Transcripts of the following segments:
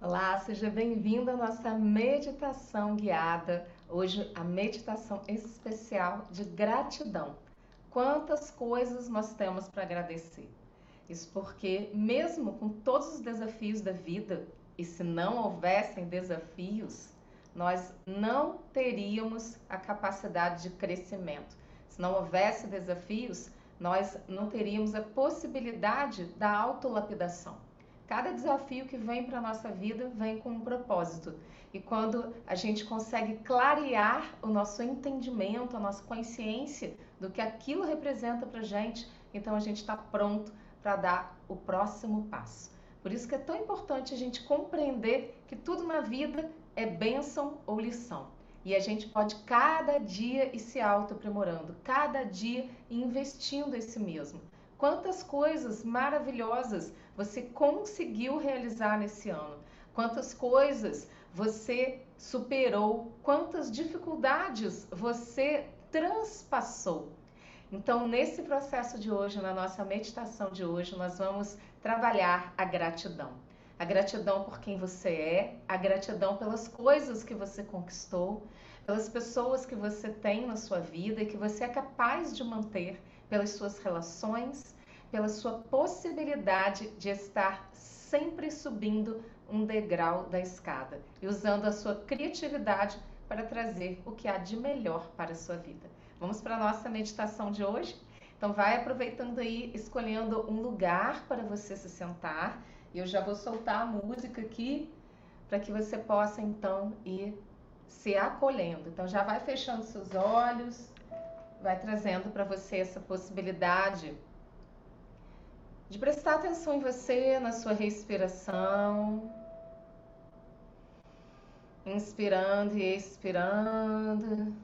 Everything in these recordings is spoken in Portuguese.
Olá, seja bem-vindo à nossa meditação guiada. Hoje, a meditação especial de gratidão. Quantas coisas nós temos para agradecer? Isso porque, mesmo com todos os desafios da vida, e se não houvessem desafios, nós não teríamos a capacidade de crescimento. Se não houvesse desafios, nós não teríamos a possibilidade da autolapidação. Cada desafio que vem para a nossa vida vem com um propósito. E quando a gente consegue clarear o nosso entendimento, a nossa consciência do que aquilo representa para a gente, então a gente está pronto para dar o próximo passo. Por isso que é tão importante a gente compreender que tudo na vida é bênção ou lição. E a gente pode cada dia ir se auto-aprimorando, cada dia investindo esse mesmo. Quantas coisas maravilhosas você conseguiu realizar nesse ano? Quantas coisas você superou? Quantas dificuldades você transpassou? Então, nesse processo de hoje, na nossa meditação de hoje, nós vamos trabalhar a gratidão. A gratidão por quem você é, a gratidão pelas coisas que você conquistou, pelas pessoas que você tem na sua vida e que você é capaz de manter pelas suas relações, pela sua possibilidade de estar sempre subindo um degrau da escada e usando a sua criatividade para trazer o que há de melhor para a sua vida. Vamos para a nossa meditação de hoje? Então vai aproveitando aí, escolhendo um lugar para você se sentar. E eu já vou soltar a música aqui para que você possa então ir se acolhendo. Então já vai fechando seus olhos, vai trazendo para você essa possibilidade de prestar atenção em você, na sua respiração. Inspirando e expirando.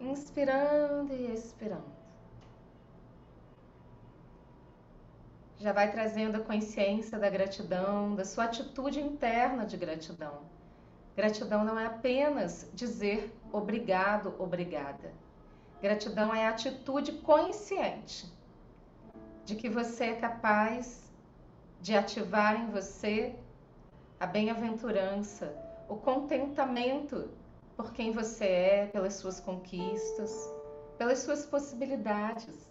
Inspirando e expirando. Já vai trazendo a consciência da gratidão, da sua atitude interna de gratidão. Gratidão não é apenas dizer obrigado, obrigada. Gratidão é a atitude consciente de que você é capaz de ativar em você a bem-aventurança, o contentamento por quem você é, pelas suas conquistas, pelas suas possibilidades.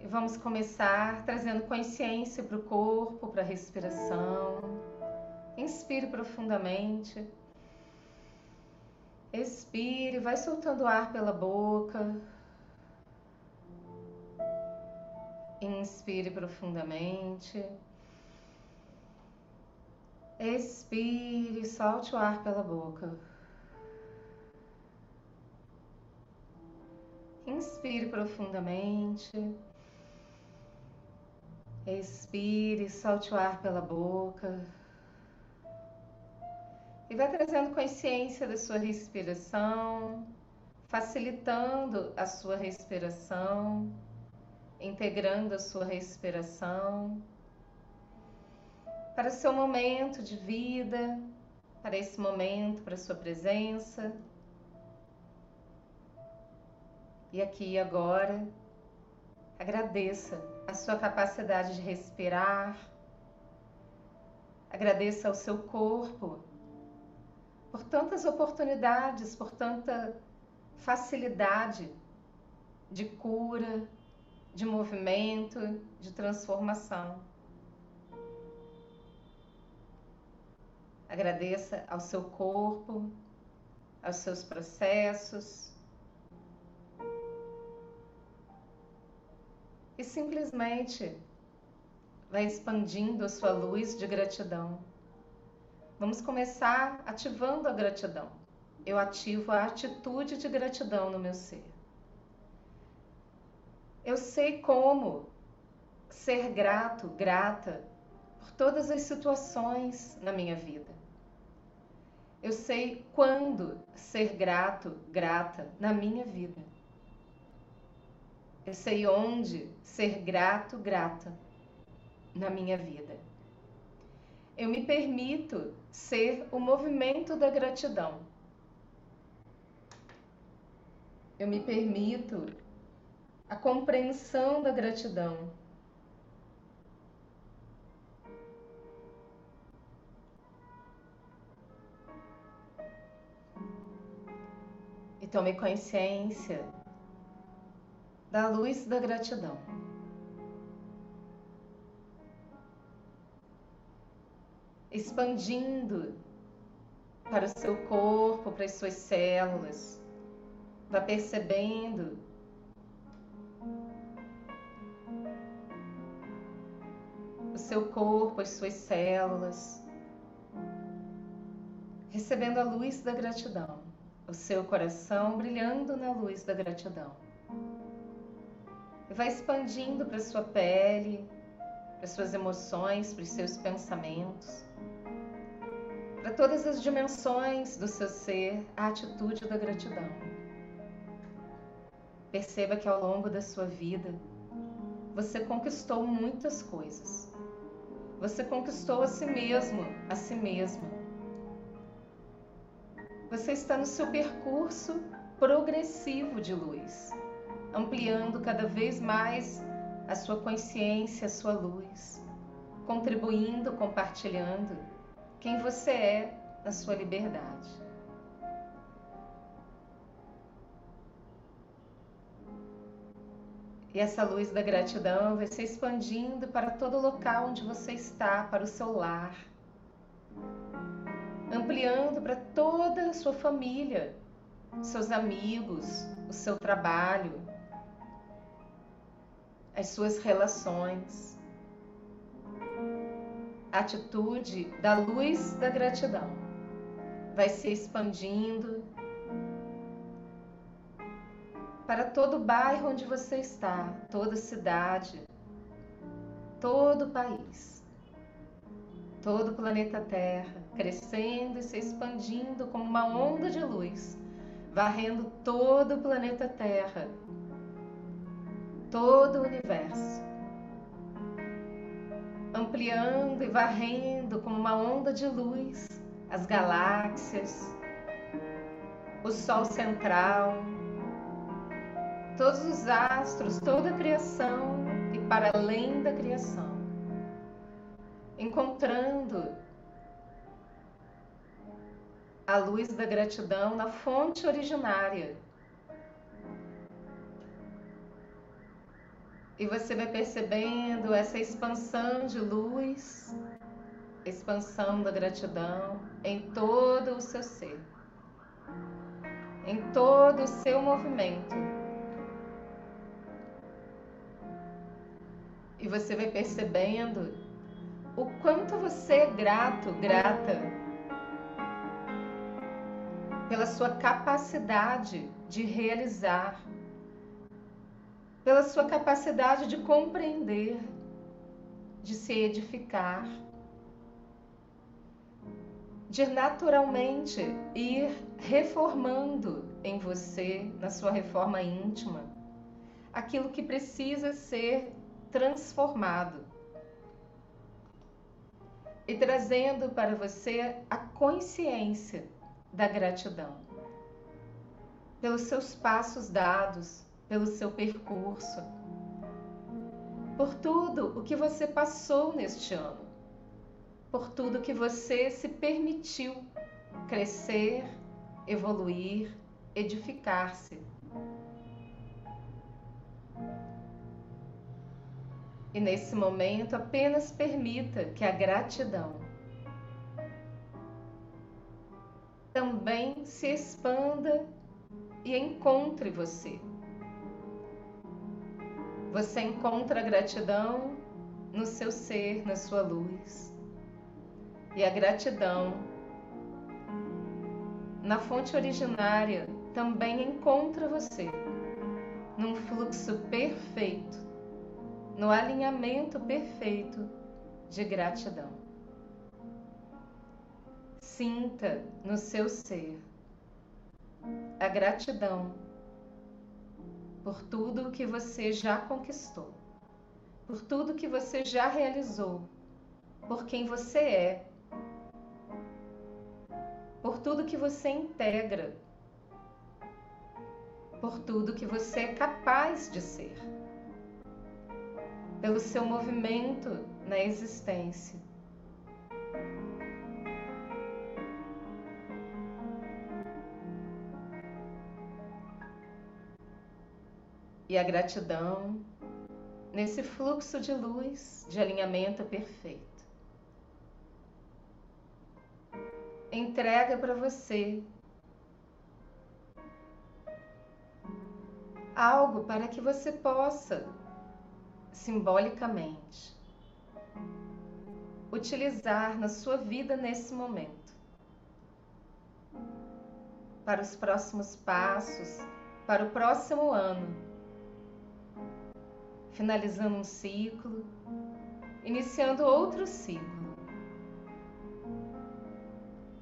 E vamos começar trazendo consciência para o corpo, para a respiração. Inspire profundamente. Expire, vai soltando ar pela boca. Inspire profundamente. Expire, solte o ar pela boca. Inspire profundamente. Expire, solte o ar pela boca. E vai trazendo consciência da sua respiração, facilitando a sua respiração, integrando a sua respiração para o seu momento de vida, para esse momento, para a sua presença. E aqui e agora, agradeça a sua capacidade de respirar, agradeça ao seu corpo por tantas oportunidades, por tanta facilidade de cura, de movimento, de transformação. Agradeça ao seu corpo, aos seus processos. E simplesmente vai expandindo a sua luz de gratidão. Vamos começar ativando a gratidão. Eu ativo a atitude de gratidão no meu ser. Eu sei como ser grato, grata por todas as situações na minha vida. Eu sei quando ser grato, grata na minha vida. Eu sei onde ser grato, grata na minha vida eu me permito ser o movimento da gratidão. Eu me permito a compreensão da gratidão. E tome consciência da luz da gratidão. Expandindo para o seu corpo, para as suas células. Vá percebendo o seu corpo, as suas células, recebendo a luz da gratidão, o seu coração brilhando na luz da gratidão. E vai expandindo para a sua pele, para as suas emoções, para os seus pensamentos, para todas as dimensões do seu ser, a atitude da gratidão. Perceba que ao longo da sua vida você conquistou muitas coisas. Você conquistou a si mesmo, a si mesma. Você está no seu percurso progressivo de luz, ampliando cada vez mais a sua consciência, a sua luz, contribuindo, compartilhando quem você é na sua liberdade. E essa luz da gratidão vai se expandindo para todo local onde você está, para o seu lar, ampliando para toda a sua família, seus amigos, o seu trabalho, as suas relações. Atitude da luz da gratidão. Vai se expandindo para todo o bairro onde você está, toda cidade, todo o país, todo o planeta Terra, crescendo e se expandindo como uma onda de luz, varrendo todo o planeta Terra, todo o universo, ampliando e varrendo como uma onda de luz as galáxias, o Sol central, todos os astros, toda a criação e para além da criação, encontrando a luz da gratidão na fonte originária. E você vai percebendo essa expansão de luz, expansão da gratidão em todo o seu ser, em todo o seu movimento. E você vai percebendo o quanto você é grato, grata pela sua capacidade de realizar, pela sua capacidade de compreender, de se edificar, de naturalmente ir reformando em você, na sua reforma íntima, aquilo que precisa ser transformado e trazendo para você a consciência da gratidão pelos seus passos dados, pelo seu percurso, por tudo o que você passou neste ano, por tudo que você se permitiu crescer, evoluir, edificar-se. E nesse momento, apenas permita que a gratidão também se expanda e encontre você. Você encontra a gratidão no seu ser, na sua luz. E a gratidão na fonte originária também encontra você num fluxo perfeito no alinhamento perfeito de gratidão. Sinta no seu ser a gratidão por tudo o que você já conquistou, por tudo que você já realizou, por quem você é, por tudo que você integra, por tudo que você é capaz de ser pelo seu movimento na existência. E a gratidão nesse fluxo de luz, de alinhamento perfeito. Entrega para você algo para que você possa simbolicamente utilizar na sua vida nesse momento. Para os próximos passos, para o próximo ano. Finalizando um ciclo, iniciando outro ciclo.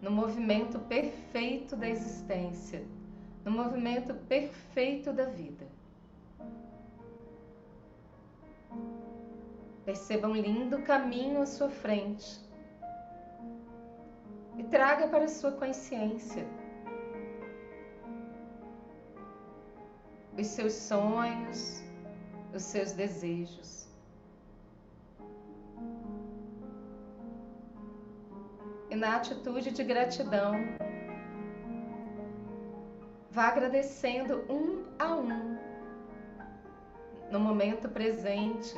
No movimento perfeito da existência, no movimento perfeito da vida. Perceba um lindo caminho à sua frente e traga para a sua consciência os seus sonhos, os seus desejos. E na atitude de gratidão, vá agradecendo um a um, no momento presente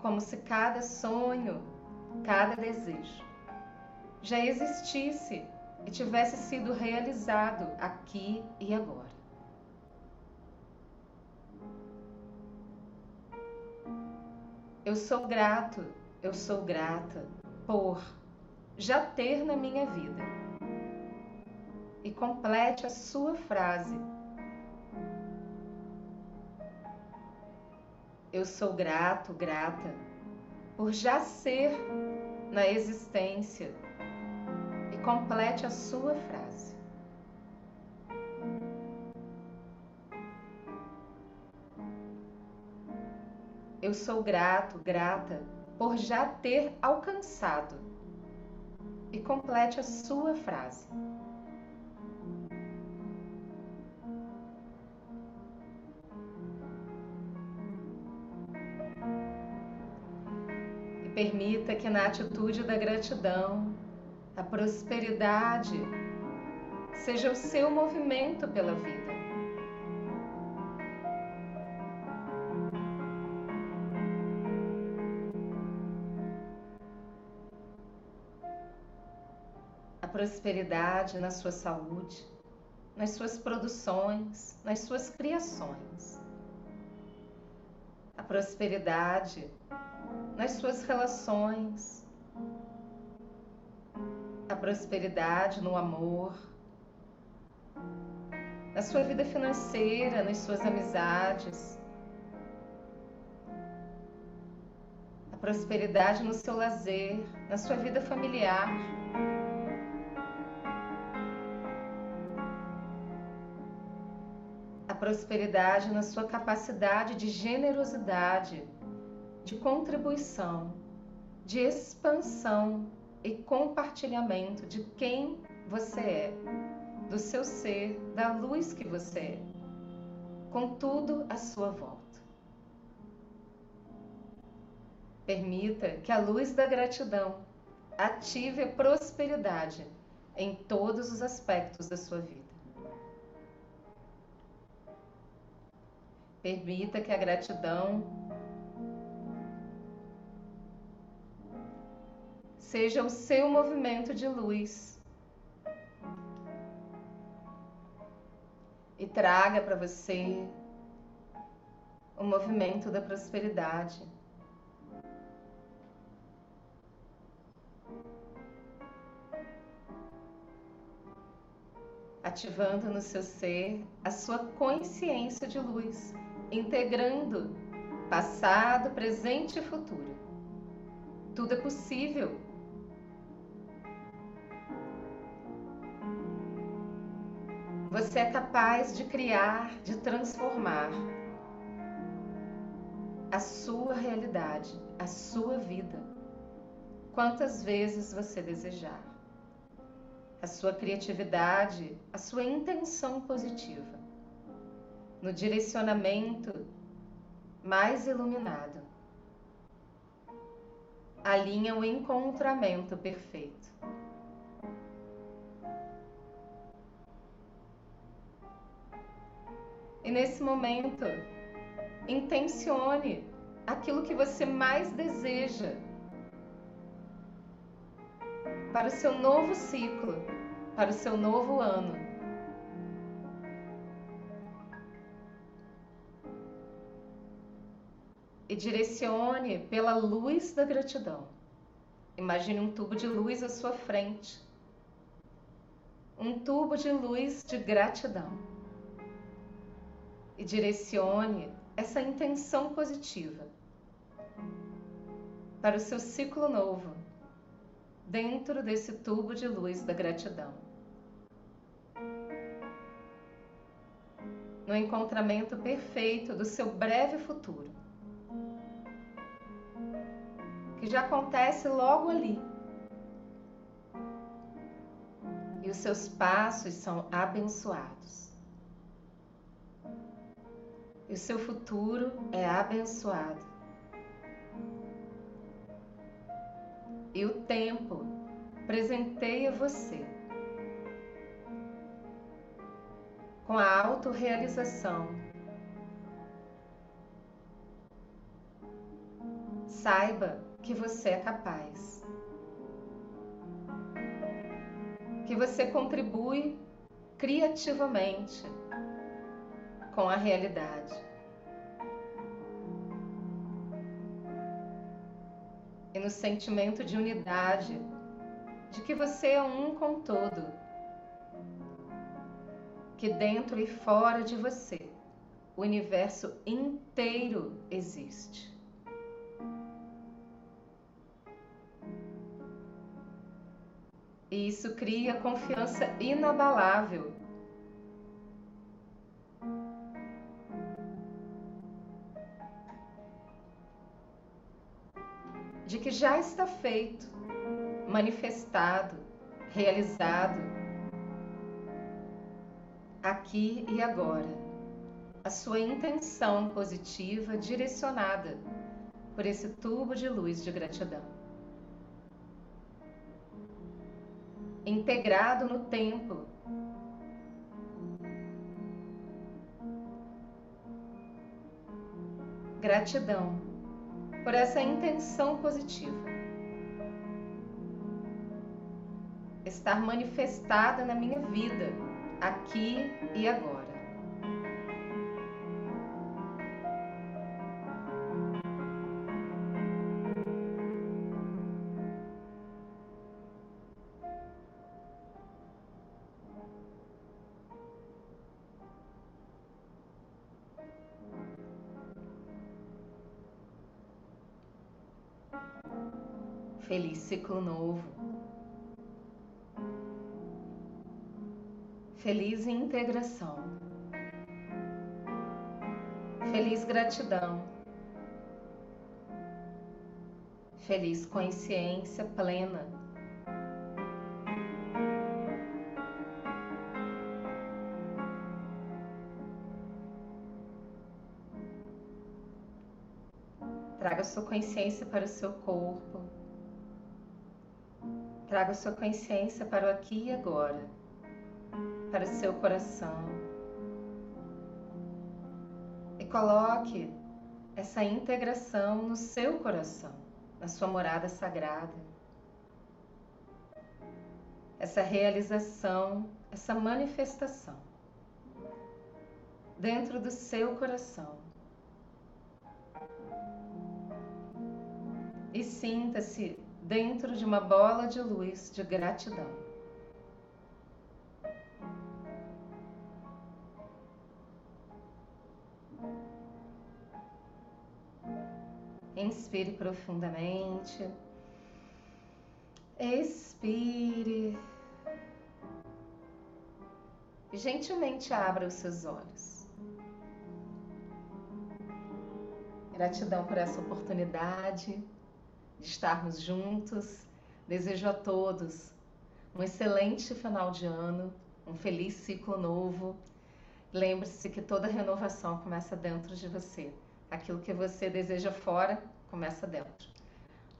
como se cada sonho, cada desejo já existisse e tivesse sido realizado aqui e agora. Eu sou grato, eu sou grata por já ter na minha vida. E complete a sua frase Eu sou grato, grata, por já ser na existência. E complete a sua frase. Eu sou grato, grata, por já ter alcançado. E complete a sua frase. Permita que na atitude da gratidão, a prosperidade seja o seu movimento pela vida. Prosperidade na sua saúde, nas suas produções, nas suas criações. A prosperidade nas suas relações, a prosperidade no amor, na sua vida financeira, nas suas amizades, a prosperidade no seu lazer, na sua vida familiar. Prosperidade na sua capacidade de generosidade de contribuição, de expansão e compartilhamento de quem você é, do seu ser, da luz que você é, com tudo à sua volta. Permita que a luz da gratidão ative a prosperidade em todos os aspectos da sua vida. Permita que a gratidão seja o seu movimento de luz. E traga para você o movimento da prosperidade. Ativando no seu ser a sua consciência de luz, integrando passado, presente e futuro. Tudo é possível Você é capaz de criar, de transformar a sua realidade, a sua vida, quantas vezes você desejar. A sua criatividade, a sua intenção positiva, no direcionamento mais iluminado, alinha o encontramento perfeito. E nesse momento, intencione aquilo que você mais deseja para o seu novo ciclo, para o seu novo ano. E direcione pela luz da gratidão. Imagine um tubo de luz à sua frente. Um tubo de luz de gratidão. E direcione essa intenção positiva para o seu ciclo novo dentro desse tubo de luz da gratidão. No encontramento perfeito do seu breve futuro, que já acontece logo ali. E os seus passos são abençoados. E o seu futuro é abençoado. E o tempo presenteia você com a autorrealização. Saiba que você é capaz, que você contribui criativamente com a realidade. E no sentimento de unidade, de que você é um com todo, que dentro e fora de você o universo inteiro existe. E isso cria confiança inabalável já está feito, manifestado, realizado, aqui e agora. A sua intenção positiva direcionada por esse tubo de luz de gratidão. Integrado no tempo. Gratidão por essa intenção positiva. Estar manifestada na minha vida, aqui e agora. Feliz ciclo novo. Feliz integração. Feliz gratidão. Feliz consciência plena. Traga sua consciência para o seu corpo. Traga sua consciência para o aqui e agora, para o seu coração. E coloque essa integração no seu coração, na sua morada sagrada. Essa realização, essa manifestação dentro do seu coração. E sinta-se dentro de uma bola de luz de gratidão. Inspire profundamente. Expire. Gentilmente abra os seus olhos. Gratidão por essa oportunidade de estarmos juntos. Desejo a todos um excelente final de ano, um feliz ciclo novo. Lembre-se que toda renovação começa dentro de você. Aquilo que você deseja fora começa dentro.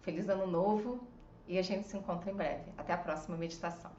Feliz ano novo e a gente se encontra em breve. Até a próxima meditação.